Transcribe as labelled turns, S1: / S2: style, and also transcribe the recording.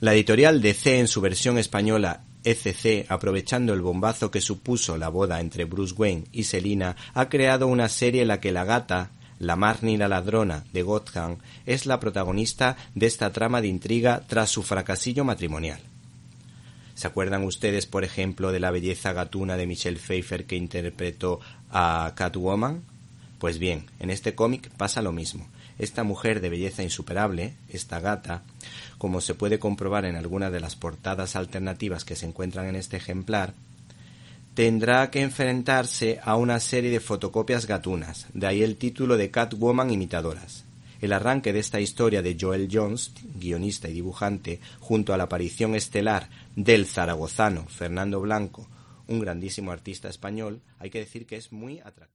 S1: La editorial DC en su versión española ECC, aprovechando el bombazo que supuso la boda entre Bruce Wayne y Selina, ha creado una serie en la que la gata, la Marnie la ladrona de Gotham, es la protagonista de esta trama de intriga tras su fracasillo matrimonial. ¿Se acuerdan ustedes, por ejemplo, de la belleza gatuna de Michelle Pfeiffer que interpretó a Catwoman? Pues bien, en este cómic pasa lo mismo. Esta mujer de belleza insuperable, esta gata, como se puede comprobar en algunas de las portadas alternativas que se encuentran en este ejemplar, tendrá que enfrentarse a una serie de fotocopias gatunas, de ahí el título de Catwoman imitadoras. El arranque de esta historia de Joel Jones, guionista y dibujante, junto a la aparición estelar del zaragozano Fernando Blanco, un grandísimo artista español, hay que decir que es muy atractivo.